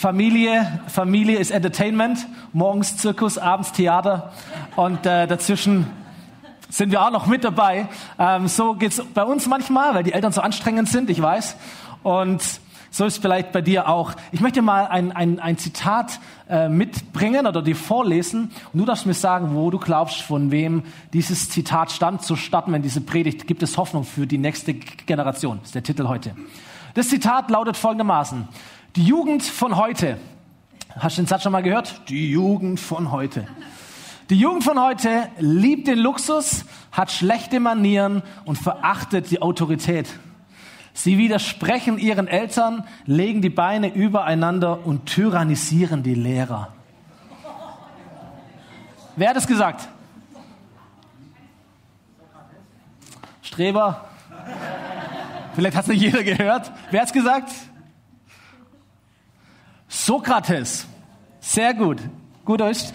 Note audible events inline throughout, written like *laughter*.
Familie, Familie ist Entertainment, morgens Zirkus, abends Theater und äh, dazwischen sind wir auch noch mit dabei. Ähm, so geht's bei uns manchmal, weil die Eltern so anstrengend sind, ich weiß. Und so ist vielleicht bei dir auch. Ich möchte mal ein, ein, ein Zitat äh, mitbringen oder dir vorlesen. Und du darfst mir sagen, wo du glaubst, von wem dieses Zitat stammt. Zu starten, wenn diese Predigt gibt es Hoffnung für die nächste Generation. Das ist der Titel heute. Das Zitat lautet folgendermaßen. Die Jugend von heute. Hast du den Satz schon mal gehört? Die Jugend von heute. Die Jugend von heute liebt den Luxus, hat schlechte Manieren und verachtet die Autorität. Sie widersprechen ihren Eltern, legen die Beine übereinander und tyrannisieren die Lehrer. Wer hat es gesagt? Streber? Vielleicht hat es nicht jeder gehört. Wer hat es gesagt? Sokrates. Sehr gut. Gut ist.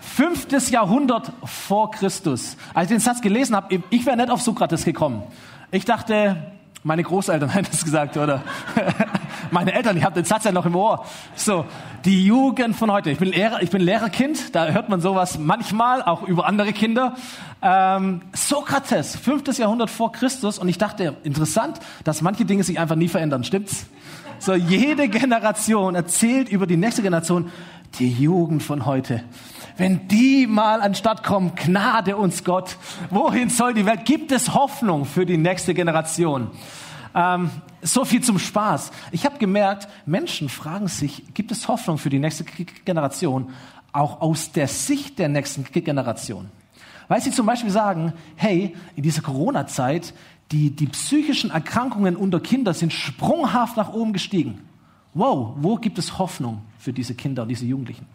Fünftes Jahrhundert vor Christus. Als ich den Satz gelesen habe, ich wäre nicht auf Sokrates gekommen. Ich dachte, meine Großeltern *laughs* hätten es gesagt, oder? *laughs* Meine Eltern, ich habe den Satz ja noch im Ohr. So, die Jugend von heute. Ich bin, Lehrer, ich bin Lehrerkind, da hört man sowas manchmal, auch über andere Kinder. Ähm, Sokrates, fünftes Jahrhundert vor Christus. Und ich dachte, interessant, dass manche Dinge sich einfach nie verändern. Stimmt's? So, jede Generation erzählt über die nächste Generation, die Jugend von heute. Wenn die mal anstatt kommen, gnade uns Gott. Wohin soll die Welt? Gibt es Hoffnung für die nächste Generation? Ähm, so viel zum Spaß. Ich habe gemerkt, Menschen fragen sich, gibt es Hoffnung für die nächste Generation? Auch aus der Sicht der nächsten Generation. Weil sie zum Beispiel sagen, hey, in dieser Corona-Zeit, die, die psychischen Erkrankungen unter Kindern sind sprunghaft nach oben gestiegen. Wow, wo gibt es Hoffnung für diese Kinder diese Jugendlichen?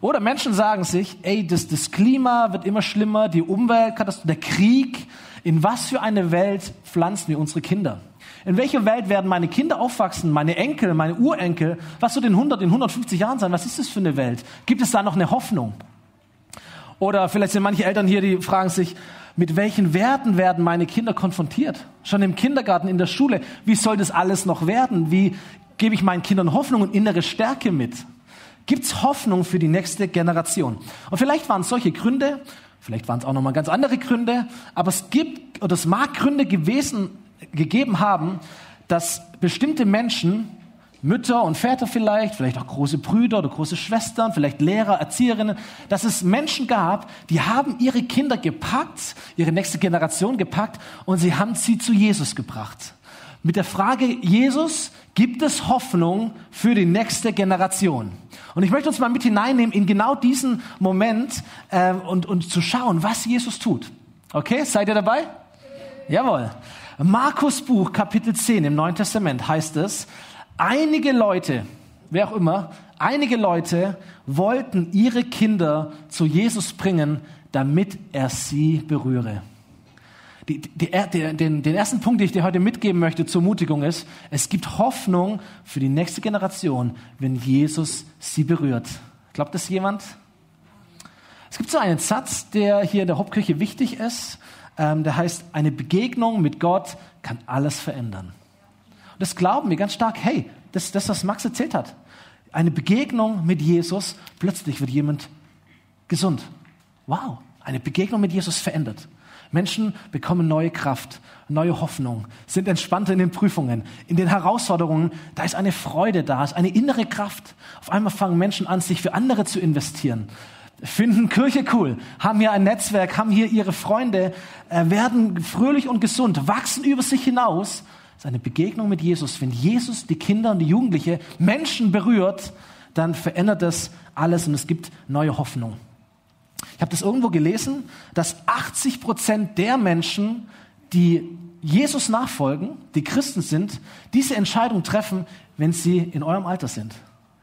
Oder Menschen sagen sich, ey, das, das Klima wird immer schlimmer, die Umweltkatastrophe, der Krieg. In was für eine Welt pflanzen wir unsere Kinder? In welcher Welt werden meine Kinder aufwachsen, meine Enkel, meine Urenkel? Was wird in 100, in 150 Jahren sein? Was ist das für eine Welt? Gibt es da noch eine Hoffnung? Oder vielleicht sind manche Eltern hier, die fragen sich, mit welchen Werten werden meine Kinder konfrontiert? Schon im Kindergarten, in der Schule. Wie soll das alles noch werden? Wie gebe ich meinen Kindern Hoffnung und innere Stärke mit? Gibt es Hoffnung für die nächste Generation? Und vielleicht waren es solche Gründe, vielleicht waren es auch nochmal ganz andere Gründe, aber es gibt oder es mag Gründe gewesen, gegeben haben, dass bestimmte Menschen, Mütter und Väter vielleicht, vielleicht auch große Brüder oder große Schwestern, vielleicht Lehrer, Erzieherinnen, dass es Menschen gab, die haben ihre Kinder gepackt, ihre nächste Generation gepackt und sie haben sie zu Jesus gebracht. Mit der Frage, Jesus, gibt es Hoffnung für die nächste Generation? Und ich möchte uns mal mit hineinnehmen in genau diesen Moment äh, und, und zu schauen, was Jesus tut. Okay, seid ihr dabei? Jawohl. Markus Buch, Kapitel 10 im Neuen Testament heißt es, einige Leute, wer auch immer, einige Leute wollten ihre Kinder zu Jesus bringen, damit er sie berühre. Die, die, die, den, den ersten Punkt, den ich dir heute mitgeben möchte zur Mutigung ist, es gibt Hoffnung für die nächste Generation, wenn Jesus sie berührt. Glaubt das jemand? Es gibt so einen Satz, der hier in der Hauptkirche wichtig ist. Ähm, der heißt, eine Begegnung mit Gott kann alles verändern. Und das glauben wir ganz stark. Hey, das das, was Max erzählt hat. Eine Begegnung mit Jesus, plötzlich wird jemand gesund. Wow, eine Begegnung mit Jesus verändert. Menschen bekommen neue Kraft, neue Hoffnung, sind entspannter in den Prüfungen, in den Herausforderungen. Da ist eine Freude da, ist eine innere Kraft. Auf einmal fangen Menschen an, sich für andere zu investieren, finden Kirche cool, haben hier ein Netzwerk, haben hier ihre Freunde, äh, werden fröhlich und gesund, wachsen über sich hinaus. Das ist eine Begegnung mit Jesus. Wenn Jesus die Kinder und die Jugendliche, Menschen berührt, dann verändert das alles und es gibt neue Hoffnung. Ich habe das irgendwo gelesen, dass 80 Prozent der Menschen, die Jesus nachfolgen, die Christen sind, diese Entscheidung treffen, wenn sie in eurem Alter sind,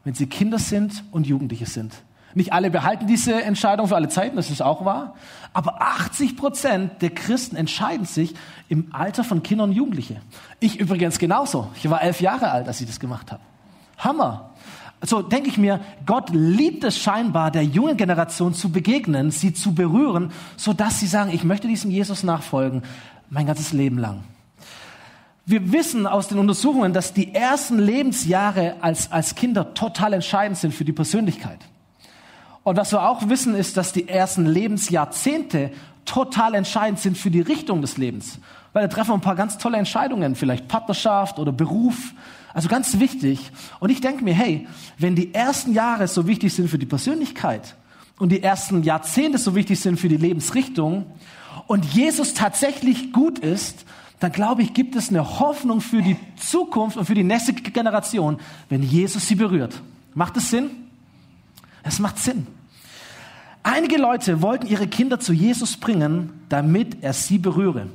wenn sie Kinder sind und Jugendliche sind. Nicht alle behalten diese Entscheidung für alle Zeiten, das ist auch wahr. Aber 80 Prozent der Christen entscheiden sich im Alter von Kindern und Jugendlichen. Ich übrigens genauso. Ich war elf Jahre alt, als ich das gemacht habe. Hammer so denke ich mir, Gott liebt es scheinbar, der jungen Generation zu begegnen, sie zu berühren, so dass sie sagen, ich möchte diesem Jesus nachfolgen, mein ganzes Leben lang. Wir wissen aus den Untersuchungen, dass die ersten Lebensjahre als, als Kinder total entscheidend sind für die Persönlichkeit. Und was wir auch wissen, ist, dass die ersten Lebensjahrzehnte total entscheidend sind für die Richtung des Lebens. Weil da treffen wir ein paar ganz tolle Entscheidungen, vielleicht Partnerschaft oder Beruf. Also ganz wichtig. Und ich denke mir, hey, wenn die ersten Jahre so wichtig sind für die Persönlichkeit und die ersten Jahrzehnte so wichtig sind für die Lebensrichtung und Jesus tatsächlich gut ist, dann glaube ich, gibt es eine Hoffnung für die Zukunft und für die nächste Generation, wenn Jesus sie berührt. Macht es Sinn? Es macht Sinn. Einige Leute wollten ihre Kinder zu Jesus bringen, damit er sie berühre.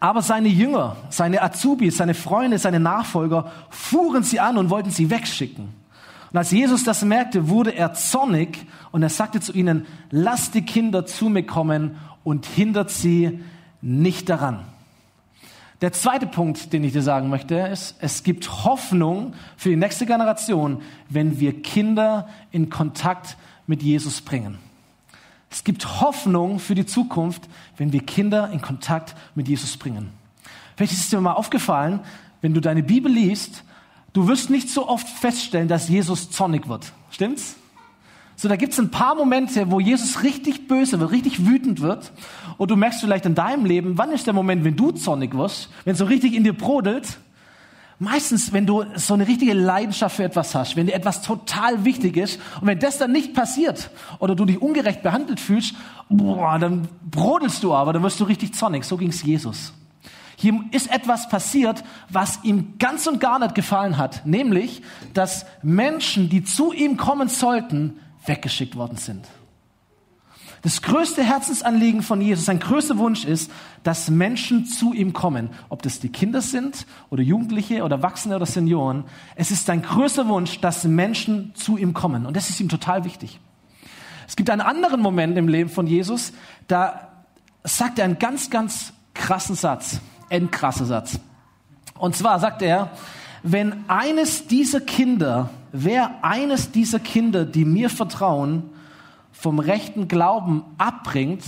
Aber seine Jünger, seine Azubis, seine Freunde, seine Nachfolger fuhren sie an und wollten sie wegschicken. Und als Jesus das merkte, wurde er zornig und er sagte zu ihnen, lasst die Kinder zu mir kommen und hindert sie nicht daran. Der zweite Punkt, den ich dir sagen möchte, ist, es gibt Hoffnung für die nächste Generation, wenn wir Kinder in Kontakt mit Jesus bringen. Es gibt Hoffnung für die Zukunft, wenn wir Kinder in Kontakt mit Jesus bringen. Vielleicht ist es dir mal aufgefallen, wenn du deine Bibel liest, du wirst nicht so oft feststellen, dass Jesus zornig wird. Stimmt's? So, da gibt's ein paar Momente, wo Jesus richtig böse wird, richtig wütend wird. Und du merkst vielleicht in deinem Leben, wann ist der Moment, wenn du zornig wirst, wenn so richtig in dir brodelt? Meistens, wenn du so eine richtige Leidenschaft für etwas hast, wenn dir etwas total wichtig ist und wenn das dann nicht passiert oder du dich ungerecht behandelt fühlst, boah, dann brodelst du aber, dann wirst du richtig zornig. So ging's Jesus. Hier ist etwas passiert, was ihm ganz und gar nicht gefallen hat, nämlich, dass Menschen, die zu ihm kommen sollten, weggeschickt worden sind. Das größte Herzensanliegen von Jesus, sein größter Wunsch ist, dass Menschen zu ihm kommen. Ob das die Kinder sind oder Jugendliche oder Erwachsene oder Senioren. Es ist sein größter Wunsch, dass Menschen zu ihm kommen. Und das ist ihm total wichtig. Es gibt einen anderen Moment im Leben von Jesus, da sagt er einen ganz, ganz krassen Satz, endkrasser Satz. Und zwar sagt er, wenn eines dieser Kinder wer eines dieser Kinder, die mir vertrauen, vom rechten Glauben abbringt,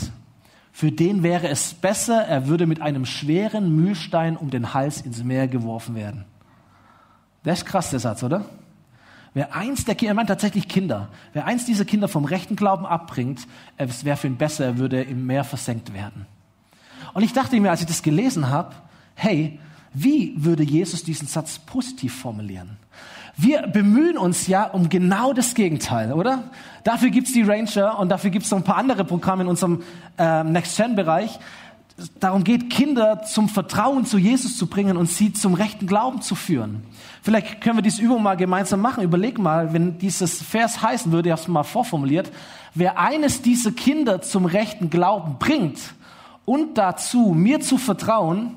für den wäre es besser, er würde mit einem schweren Mühlstein um den Hals ins Meer geworfen werden. Das ist krass, der Satz, oder? Wer eins der Kinder, er meint tatsächlich Kinder, wer eins dieser Kinder vom rechten Glauben abbringt, es wäre für ihn besser, er würde im Meer versenkt werden. Und ich dachte mir, als ich das gelesen habe, hey, wie würde Jesus diesen Satz positiv formulieren? Wir bemühen uns ja um genau das Gegenteil, oder? Dafür gibt's die Ranger und dafür gibt's noch ein paar andere Programme in unserem äh, Next-Gen-Bereich. Darum geht, Kinder zum Vertrauen zu Jesus zu bringen und sie zum rechten Glauben zu führen. Vielleicht können wir diese Übung mal gemeinsam machen. Überleg mal, wenn dieses Vers heißen würde, ich habe es mal vorformuliert, wer eines dieser Kinder zum rechten Glauben bringt und dazu mir zu vertrauen,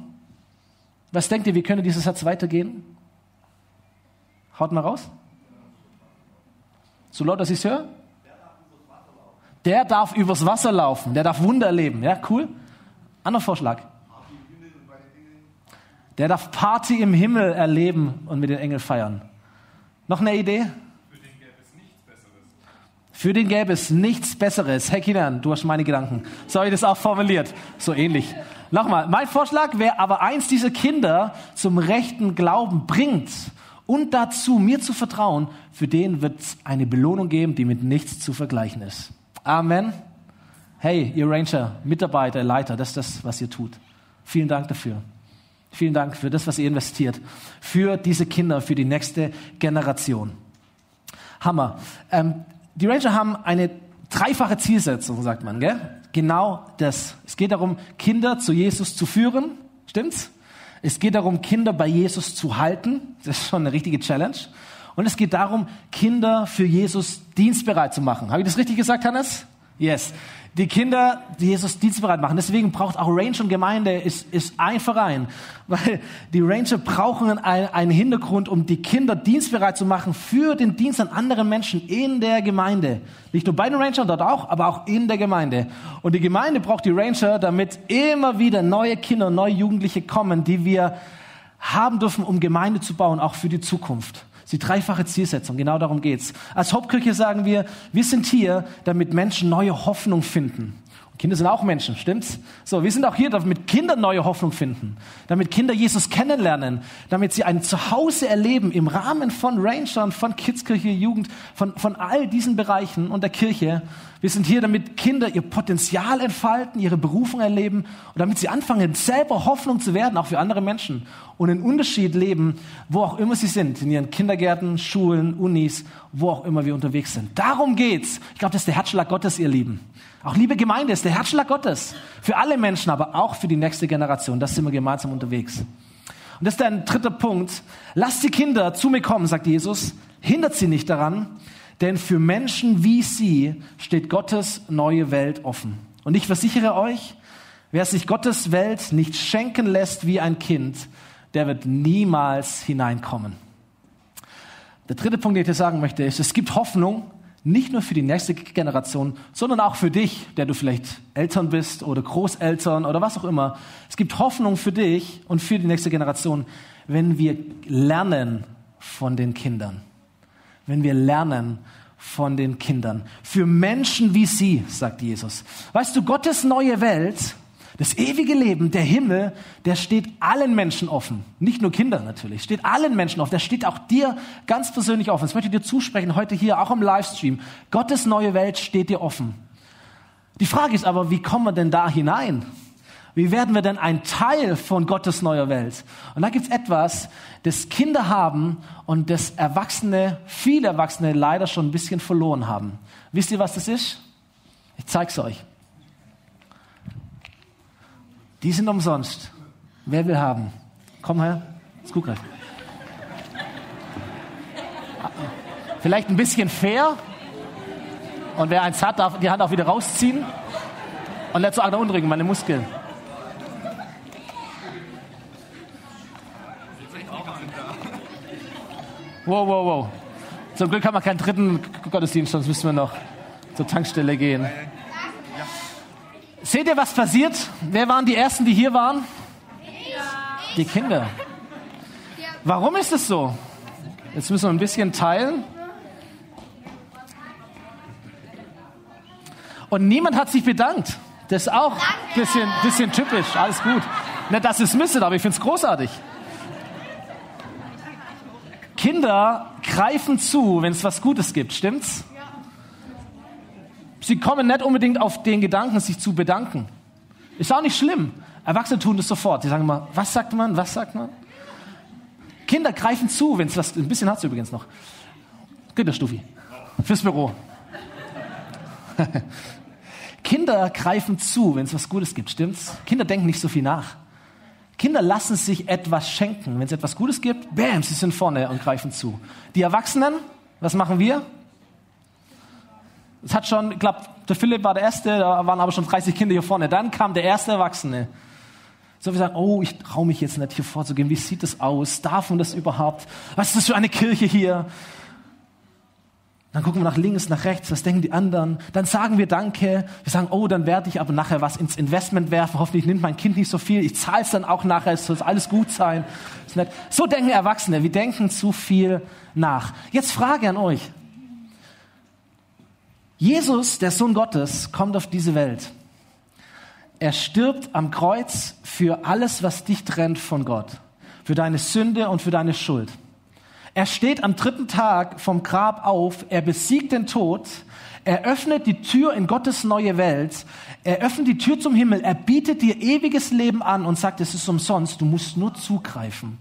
was denkt ihr, wie könnte dieser Satz weitergehen? Haut mal raus. So laut, dass ich es höre? Der darf übers Wasser laufen. Der darf Wunder erleben. Ja, cool. Anderer Vorschlag. Der darf Party im Himmel erleben und mit den Engeln feiern. Noch eine Idee? Für den gäbe es nichts Besseres. Für den gäbe es nichts Besseres. Hey Kinan, du hast meine Gedanken. So habe ich das auch formuliert. So ähnlich. Nochmal, mein Vorschlag wäre aber eins dieser Kinder zum rechten Glauben bringt und dazu mir zu vertrauen, für den wird es eine Belohnung geben, die mit nichts zu vergleichen ist. Amen. Hey, ihr Ranger, Mitarbeiter, Leiter, das ist das, was ihr tut. Vielen Dank dafür. Vielen Dank für das, was ihr investiert. Für diese Kinder, für die nächste Generation. Hammer. Ähm, die Ranger haben eine dreifache Zielsetzung, sagt man, gell? Genau das. Es geht darum, Kinder zu Jesus zu führen. Stimmt's? Es geht darum, Kinder bei Jesus zu halten. Das ist schon eine richtige Challenge. Und es geht darum, Kinder für Jesus dienstbereit zu machen. Habe ich das richtig gesagt, Hannes? Yes die Kinder, die Jesus dienstbereit machen. Deswegen braucht auch Ranger und Gemeinde ist, ist ein Verein, *laughs* weil die Ranger brauchen einen Hintergrund, um die Kinder dienstbereit zu machen für den Dienst an anderen Menschen in der Gemeinde. Nicht nur bei den Rangern dort auch, aber auch in der Gemeinde. Und die Gemeinde braucht die Ranger, damit immer wieder neue Kinder, neue Jugendliche kommen, die wir haben dürfen, um Gemeinde zu bauen, auch für die Zukunft. Die dreifache Zielsetzung, genau darum geht's. Als Hauptkirche sagen wir, wir sind hier, damit Menschen neue Hoffnung finden. Kinder sind auch Menschen, stimmt's? So, wir sind auch hier, damit Kinder neue Hoffnung finden, damit Kinder Jesus kennenlernen, damit sie ein Zuhause erleben im Rahmen von Rangern, von Kidskirche, Jugend, von, von all diesen Bereichen und der Kirche. Wir sind hier, damit Kinder ihr Potenzial entfalten, ihre Berufung erleben und damit sie anfangen, selber Hoffnung zu werden, auch für andere Menschen und einen Unterschied leben, wo auch immer sie sind, in ihren Kindergärten, Schulen, Unis, wo auch immer wir unterwegs sind. Darum geht's. Ich glaube, das ist der Herzschlag Gottes, ihr Lieben. Auch liebe Gemeinde ist der Herzschlag Gottes. Für alle Menschen, aber auch für die nächste Generation. Das sind wir gemeinsam unterwegs. Und das ist ein dritter Punkt. Lasst die Kinder zu mir kommen, sagt Jesus. Hindert sie nicht daran, denn für Menschen wie sie steht Gottes neue Welt offen. Und ich versichere euch, wer sich Gottes Welt nicht schenken lässt wie ein Kind, der wird niemals hineinkommen. Der dritte Punkt, den ich dir sagen möchte, ist, es gibt Hoffnung nicht nur für die nächste Generation, sondern auch für dich, der du vielleicht Eltern bist oder Großeltern oder was auch immer. Es gibt Hoffnung für dich und für die nächste Generation, wenn wir lernen von den Kindern. Wenn wir lernen von den Kindern. Für Menschen wie sie, sagt Jesus. Weißt du, Gottes neue Welt das ewige Leben, der Himmel, der steht allen Menschen offen. Nicht nur Kindern natürlich, steht allen Menschen offen. Der steht auch dir ganz persönlich offen. Das möchte ich dir zusprechen, heute hier, auch im Livestream. Gottes neue Welt steht dir offen. Die Frage ist aber, wie kommen wir denn da hinein? Wie werden wir denn ein Teil von Gottes neuer Welt? Und da gibt es etwas, das Kinder haben und das Erwachsene, viele Erwachsene leider schon ein bisschen verloren haben. Wisst ihr, was das ist? Ich zeige es euch. Die sind umsonst. Wer will haben? Komm her, ist gut Vielleicht ein bisschen fair. Und wer eins hat, darf die Hand auch wieder rausziehen. Und so arg unten meine Muskeln. Wow, wow, wow. Zum Glück haben wir keinen dritten Gottesdienst, sonst müssen wir noch zur Tankstelle gehen. Seht ihr, was passiert? Wer waren die Ersten, die hier waren? Die Kinder. Warum ist es so? Jetzt müssen wir ein bisschen teilen. Und niemand hat sich bedankt. Das ist auch ein bisschen, bisschen typisch. Alles gut. Nicht, dass es müsstet, aber ich finde es großartig. Kinder greifen zu, wenn es was Gutes gibt, stimmt's? Sie kommen nicht unbedingt auf den Gedanken, sich zu bedanken. Ist auch nicht schlimm. Erwachsene tun das sofort. Die sagen immer, was sagt man, was sagt man? Kinder greifen zu, wenn es was, ein bisschen hat es übrigens noch. Güterstufi. Fürs Büro. *laughs* Kinder greifen zu, wenn es was Gutes gibt, stimmt's? Kinder denken nicht so viel nach. Kinder lassen sich etwas schenken. Wenn es etwas Gutes gibt, bam, sie sind vorne und greifen zu. Die Erwachsenen, was machen wir? Es hat schon, ich glaube, der Philipp war der Erste, da waren aber schon 30 Kinder hier vorne. Dann kam der erste Erwachsene. So wie sagen, oh, ich traue mich jetzt nicht hier vorzugehen. Wie sieht das aus? Darf man das überhaupt? Was ist das für eine Kirche hier? Dann gucken wir nach links, nach rechts, was denken die anderen? Dann sagen wir Danke. Wir sagen, oh, dann werde ich aber nachher was ins Investment werfen. Hoffentlich nimmt mein Kind nicht so viel. Ich zahle es dann auch nachher. Es soll alles gut sein. So denken Erwachsene. Wir denken zu viel nach. Jetzt Frage an euch. Jesus, der Sohn Gottes, kommt auf diese Welt. Er stirbt am Kreuz für alles, was dich trennt von Gott, für deine Sünde und für deine Schuld. Er steht am dritten Tag vom Grab auf, er besiegt den Tod, er öffnet die Tür in Gottes neue Welt, er öffnet die Tür zum Himmel, er bietet dir ewiges Leben an und sagt, es ist umsonst, du musst nur zugreifen.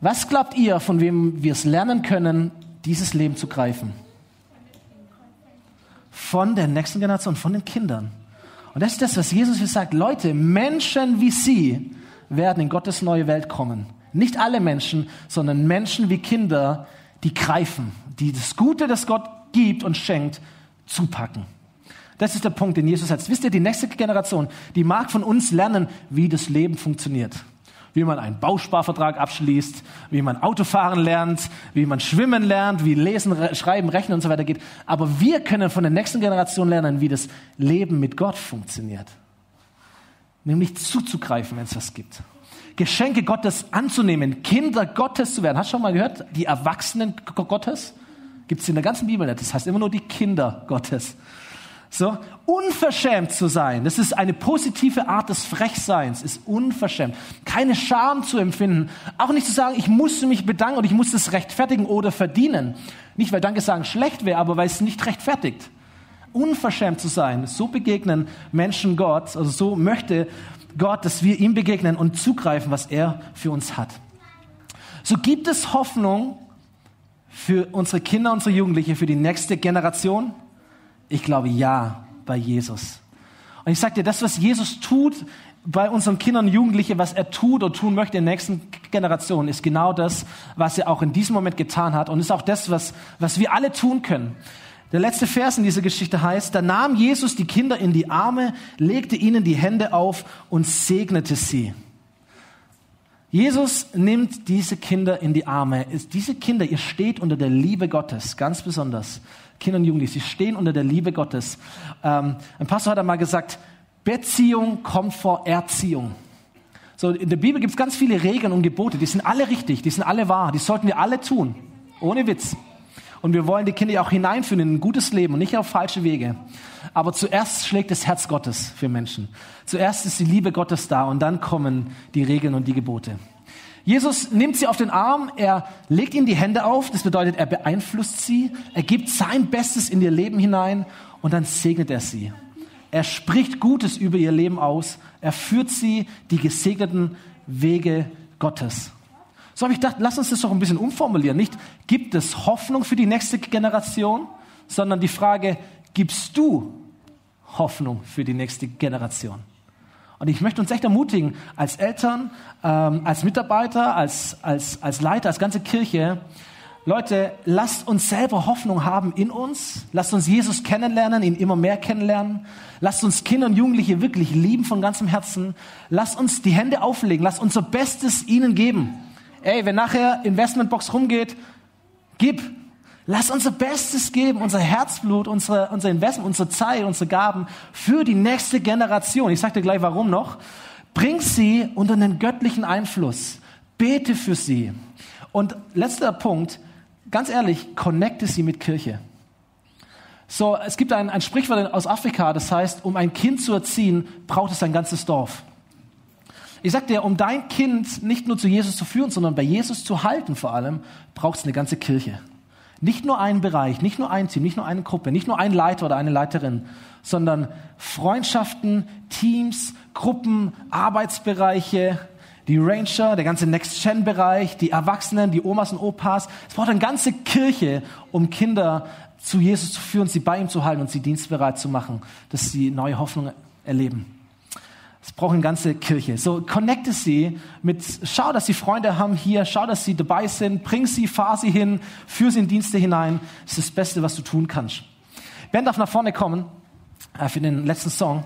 Was glaubt ihr, von wem wir es lernen können, dieses Leben zu greifen? von der nächsten Generation, von den Kindern. Und das ist das, was Jesus hier sagt. Leute, Menschen wie sie werden in Gottes neue Welt kommen. Nicht alle Menschen, sondern Menschen wie Kinder, die greifen, die das Gute, das Gott gibt und schenkt, zupacken. Das ist der Punkt, den Jesus hat. Wisst ihr, die nächste Generation, die mag von uns lernen, wie das Leben funktioniert wie man einen Bausparvertrag abschließt, wie man Autofahren lernt, wie man schwimmen lernt, wie lesen, schreiben, rechnen und so weiter geht. Aber wir können von der nächsten Generation lernen, wie das Leben mit Gott funktioniert. Nämlich zuzugreifen, wenn es was gibt. Geschenke Gottes anzunehmen, Kinder Gottes zu werden. Hast du schon mal gehört? Die Erwachsenen Gottes? Gibt es in der ganzen Bibel nicht. Das heißt immer nur die Kinder Gottes. So, unverschämt zu sein, das ist eine positive Art des Frechseins, ist unverschämt. Keine Scham zu empfinden, auch nicht zu sagen, ich muss mich bedanken und ich muss das rechtfertigen oder verdienen. Nicht, weil Danke sagen schlecht wäre, aber weil es nicht rechtfertigt. Unverschämt zu sein, so begegnen Menschen Gott, also so möchte Gott, dass wir ihm begegnen und zugreifen, was er für uns hat. So gibt es Hoffnung für unsere Kinder, unsere Jugendliche, für die nächste Generation? Ich glaube ja bei Jesus. Und ich sage dir, das, was Jesus tut bei unseren Kindern und Jugendlichen, was er tut oder tun möchte in der nächsten Generation, ist genau das, was er auch in diesem Moment getan hat und ist auch das, was, was wir alle tun können. Der letzte Vers in dieser Geschichte heißt, da nahm Jesus die Kinder in die Arme, legte ihnen die Hände auf und segnete sie. Jesus nimmt diese Kinder in die Arme. Diese Kinder, ihr steht unter der Liebe Gottes, ganz besonders. Kinder und Jugendliche, sie stehen unter der Liebe Gottes. Ähm, ein Pastor hat einmal gesagt, Beziehung kommt vor Erziehung. So, in der Bibel gibt es ganz viele Regeln und Gebote, die sind alle richtig, die sind alle wahr, die sollten wir alle tun. Ohne Witz. Und wir wollen die Kinder auch hineinführen in ein gutes Leben und nicht auf falsche Wege. Aber zuerst schlägt das Herz Gottes für Menschen. Zuerst ist die Liebe Gottes da und dann kommen die Regeln und die Gebote. Jesus nimmt sie auf den Arm, er legt ihnen die Hände auf, das bedeutet, er beeinflusst sie, er gibt sein Bestes in ihr Leben hinein und dann segnet er sie. Er spricht Gutes über ihr Leben aus, er führt sie die gesegneten Wege Gottes. So habe ich gedacht, lass uns das doch ein bisschen umformulieren. Nicht, gibt es Hoffnung für die nächste Generation, sondern die Frage, gibst du Hoffnung für die nächste Generation? Und ich möchte uns echt ermutigen, als Eltern, ähm, als Mitarbeiter, als, als, als Leiter, als ganze Kirche, Leute, lasst uns selber Hoffnung haben in uns. Lasst uns Jesus kennenlernen, ihn immer mehr kennenlernen. Lasst uns Kinder und Jugendliche wirklich lieben von ganzem Herzen. Lasst uns die Hände auflegen. Lasst unser Bestes ihnen geben. Ey, wenn nachher Investmentbox rumgeht, gib. Lass unser Bestes geben, unser Herzblut, unsere, unser Investment, unsere Zeit, unsere Gaben für die nächste Generation. Ich sage dir gleich warum noch. Bring sie unter einen göttlichen Einfluss. Bete für sie. Und letzter Punkt, ganz ehrlich, connecte sie mit Kirche. So, es gibt ein, ein Sprichwort aus Afrika, das heißt, um ein Kind zu erziehen, braucht es ein ganzes Dorf. Ich sag dir, um dein Kind nicht nur zu Jesus zu führen, sondern bei Jesus zu halten vor allem, braucht es eine ganze Kirche. Nicht nur einen Bereich, nicht nur ein Team, nicht nur eine Gruppe, nicht nur ein Leiter oder eine Leiterin, sondern Freundschaften, Teams, Gruppen, Arbeitsbereiche, die Ranger, der ganze Next-Gen-Bereich, die Erwachsenen, die Omas und Opas. Es braucht eine ganze Kirche, um Kinder zu Jesus zu führen, sie bei ihm zu halten und sie dienstbereit zu machen, dass sie neue Hoffnung erleben. Es braucht eine ganze Kirche. So connecte sie mit, schau, dass sie Freunde haben hier, schau, dass sie dabei sind, bring sie, fahr sie hin, führ sie in Dienste hinein. Das ist das Beste, was du tun kannst. Ben darf nach vorne kommen äh, für den letzten Song.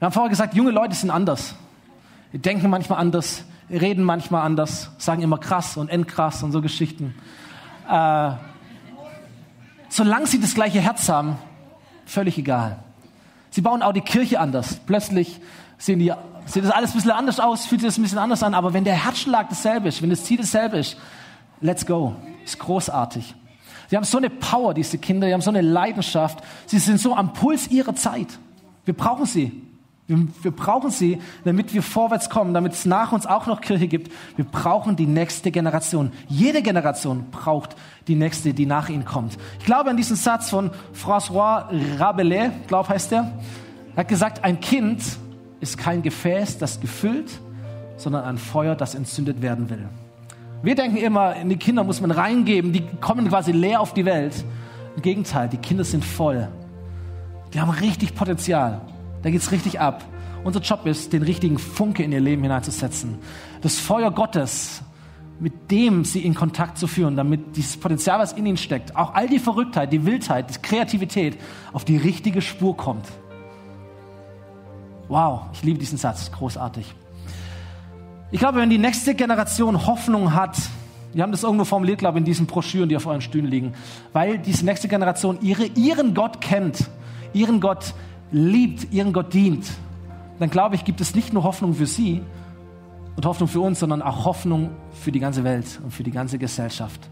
Wir haben vorher gesagt, junge Leute sind anders. Die denken manchmal anders, reden manchmal anders, sagen immer krass und endkrass und so Geschichten. Äh, solange sie das gleiche Herz haben, völlig egal. Sie bauen auch die Kirche anders. Plötzlich sehen die, sieht das alles ein bisschen anders aus, fühlt sich das ein bisschen anders an. Aber wenn der Herzschlag dasselbe ist, wenn das Ziel dasselbe ist, let's go. Ist großartig. Sie haben so eine Power, diese Kinder, sie haben so eine Leidenschaft. Sie sind so am Puls ihrer Zeit. Wir brauchen sie. Wir, wir, brauchen sie, damit wir vorwärts kommen, damit es nach uns auch noch Kirche gibt. Wir brauchen die nächste Generation. Jede Generation braucht die nächste, die nach ihnen kommt. Ich glaube an diesen Satz von François Rabelais, glaube heißt er. Er hat gesagt, ein Kind ist kein Gefäß, das gefüllt, sondern ein Feuer, das entzündet werden will. Wir denken immer, in die Kinder muss man reingeben, die kommen quasi leer auf die Welt. Im Gegenteil, die Kinder sind voll. Die haben richtig Potenzial. Da geht es richtig ab. Unser Job ist, den richtigen Funke in ihr Leben hineinzusetzen. Das Feuer Gottes, mit dem sie in Kontakt zu führen, damit dieses Potenzial, was in ihnen steckt, auch all die Verrücktheit, die Wildheit, die Kreativität auf die richtige Spur kommt. Wow, ich liebe diesen Satz, großartig. Ich glaube, wenn die nächste Generation Hoffnung hat, wir haben das irgendwo formuliert, glaube ich, in diesen Broschüren, die auf euren Stühlen liegen, weil diese nächste Generation ihre, ihren Gott kennt, ihren Gott liebt, ihren Gott dient, dann glaube ich, gibt es nicht nur Hoffnung für sie und Hoffnung für uns, sondern auch Hoffnung für die ganze Welt und für die ganze Gesellschaft.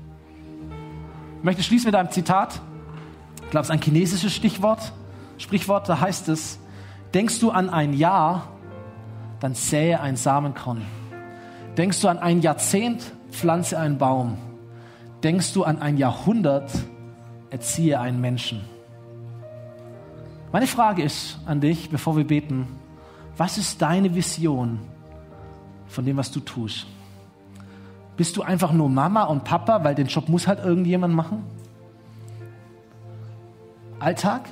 Ich möchte schließen mit einem Zitat. Ich glaube, es ist ein chinesisches Stichwort. Sprichwort, da heißt es, denkst du an ein Jahr, dann sähe ein Samenkorn. Denkst du an ein Jahrzehnt, pflanze einen Baum. Denkst du an ein Jahrhundert, erziehe einen Menschen. Meine Frage ist an dich, bevor wir beten, was ist deine Vision von dem, was du tust? Bist du einfach nur Mama und Papa, weil den Job muss halt irgendjemand machen? Alltag?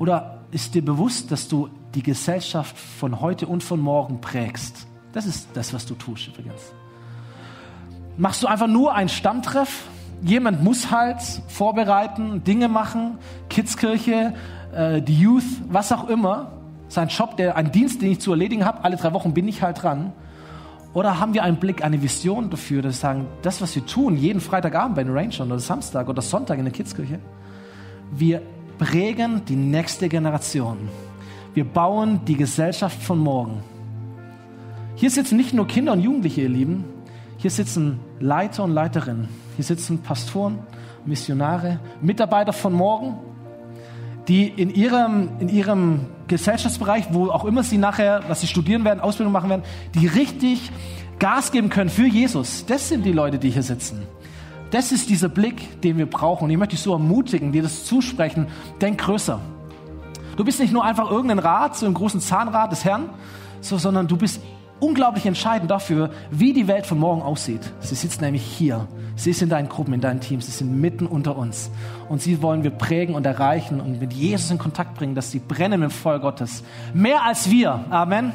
Oder ist dir bewusst, dass du die Gesellschaft von heute und von morgen prägst? Das ist das, was du tust übrigens. Machst du einfach nur ein Stammtreff? Jemand muss halt vorbereiten, Dinge machen, Kidskirche, äh, die Youth, was auch immer. Sein Job, der, ein Dienst, den ich zu erledigen habe. Alle drei Wochen bin ich halt dran. Oder haben wir einen Blick, eine Vision dafür, dass wir sagen, das, was wir tun, jeden Freitagabend bei den Rangern oder Samstag oder Sonntag in der Kidskirche, wir prägen die nächste Generation. Wir bauen die Gesellschaft von morgen. Hier sitzen nicht nur Kinder und Jugendliche, ihr Lieben. Hier sitzen Leiter und Leiterinnen. Hier sitzen Pastoren, Missionare, Mitarbeiter von morgen, die in ihrem, in ihrem Gesellschaftsbereich, wo auch immer sie nachher, was sie studieren werden, Ausbildung machen werden, die richtig Gas geben können für Jesus. Das sind die Leute, die hier sitzen. Das ist dieser Blick, den wir brauchen. Und ich möchte dich so ermutigen, dir das zusprechen. Denk größer. Du bist nicht nur einfach irgendein Rat, so ein großen Zahnrad des Herrn, so, sondern du bist unglaublich entscheidend dafür, wie die Welt von morgen aussieht. Sie sitzt nämlich hier. Sie ist in deinen Gruppen, in deinen Teams. Sie sind mitten unter uns. Und sie wollen wir prägen und erreichen und mit Jesus in Kontakt bringen, dass sie brennen im Feuer Gottes. Mehr als wir. Amen.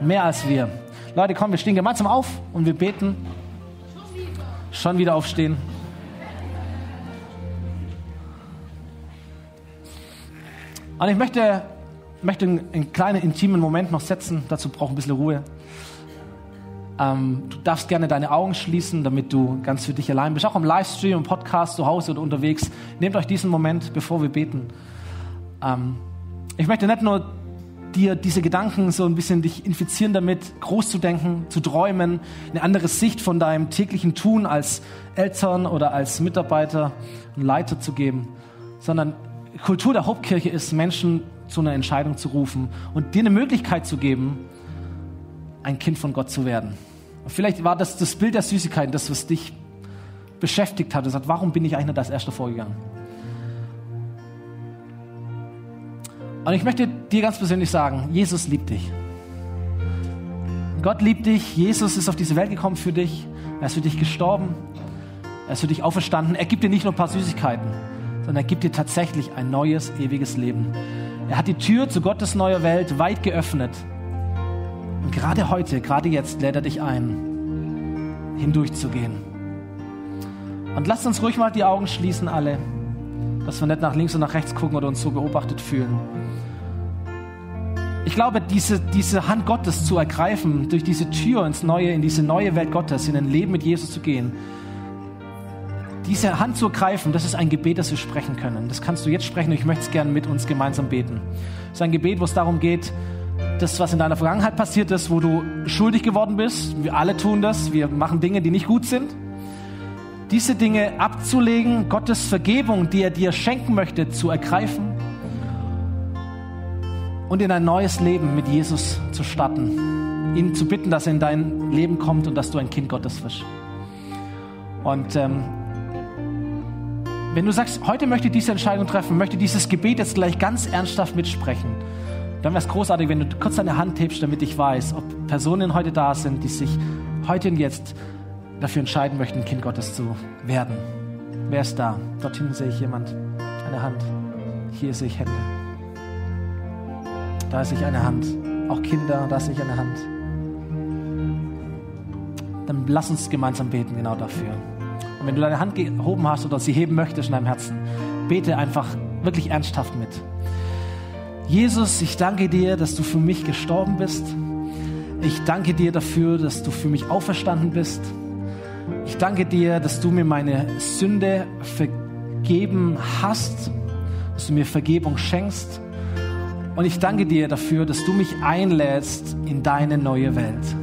Mehr als wir. Leute, komm, wir stehen gemeinsam auf und wir beten. Schon wieder aufstehen. Und ich möchte, möchte einen kleinen intimen Moment noch setzen. Dazu braucht ein bisschen Ruhe. Ähm, du darfst gerne deine Augen schließen, damit du ganz für dich allein bist. Auch im Livestream, im Podcast, zu Hause oder unterwegs. Nehmt euch diesen Moment, bevor wir beten. Ähm, ich möchte nicht nur dir diese Gedanken so ein bisschen dich infizieren damit, groß zu denken, zu träumen, eine andere Sicht von deinem täglichen Tun als Eltern oder als Mitarbeiter und Leiter zu geben, sondern Kultur der Hauptkirche ist, Menschen zu einer Entscheidung zu rufen und dir eine Möglichkeit zu geben, ein Kind von Gott zu werden. Vielleicht war das das Bild der Süßigkeiten, das, was dich beschäftigt hat. Und sagt, warum bin ich eigentlich nicht als Erster vorgegangen? Und ich möchte dir ganz persönlich sagen, Jesus liebt dich. Gott liebt dich. Jesus ist auf diese Welt gekommen für dich. Er ist für dich gestorben. Er ist für dich auferstanden. Er gibt dir nicht nur ein paar Süßigkeiten, sondern er gibt dir tatsächlich ein neues, ewiges Leben. Er hat die Tür zu Gottes neuer Welt weit geöffnet. Und gerade heute, gerade jetzt lädt er dich ein, hindurchzugehen. Und lasst uns ruhig mal die Augen schließen, alle, dass wir nicht nach links und nach rechts gucken oder uns so beobachtet fühlen. Ich glaube, diese, diese Hand Gottes zu ergreifen, durch diese Tür ins Neue, in diese neue Welt Gottes, in ein Leben mit Jesus zu gehen, diese Hand zu ergreifen, das ist ein Gebet, das wir sprechen können. Das kannst du jetzt sprechen und ich möchte es gerne mit uns gemeinsam beten. Das ist ein Gebet, wo es darum geht, das, was in deiner Vergangenheit passiert ist, wo du schuldig geworden bist. Wir alle tun das. Wir machen Dinge, die nicht gut sind. Diese Dinge abzulegen, Gottes Vergebung, die er dir schenken möchte, zu ergreifen und in ein neues Leben mit Jesus zu starten. Ihn zu bitten, dass er in dein Leben kommt und dass du ein Kind Gottes wirst. Und ähm, wenn du sagst, heute möchte ich diese Entscheidung treffen, möchte dieses Gebet jetzt gleich ganz ernsthaft mitsprechen, dann wäre es großartig, wenn du kurz deine Hand hebst, damit ich weiß, ob Personen heute da sind, die sich heute und jetzt dafür entscheiden möchten, Kind Gottes zu werden. Wer ist da? Dorthin sehe ich jemand. Eine Hand. Hier sehe ich Hände. Da sehe ich eine Hand. Auch Kinder, da sehe ich eine Hand. Dann lass uns gemeinsam beten, genau dafür. Und wenn du deine Hand gehoben hast oder sie heben möchtest in deinem Herzen, bete einfach wirklich ernsthaft mit. Jesus, ich danke dir, dass du für mich gestorben bist. Ich danke dir dafür, dass du für mich auferstanden bist. Ich danke dir, dass du mir meine Sünde vergeben hast, dass du mir Vergebung schenkst. Und ich danke dir dafür, dass du mich einlädst in deine neue Welt.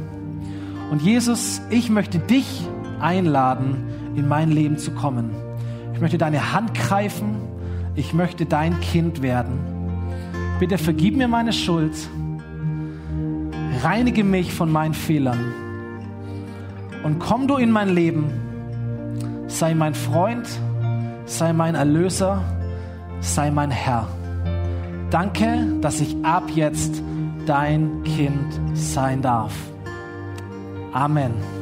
Und Jesus, ich möchte dich einladen, in mein Leben zu kommen. Ich möchte deine Hand greifen. Ich möchte dein Kind werden. Bitte vergib mir meine Schuld, reinige mich von meinen Fehlern und komm du in mein Leben, sei mein Freund, sei mein Erlöser, sei mein Herr. Danke, dass ich ab jetzt dein Kind sein darf. Amen.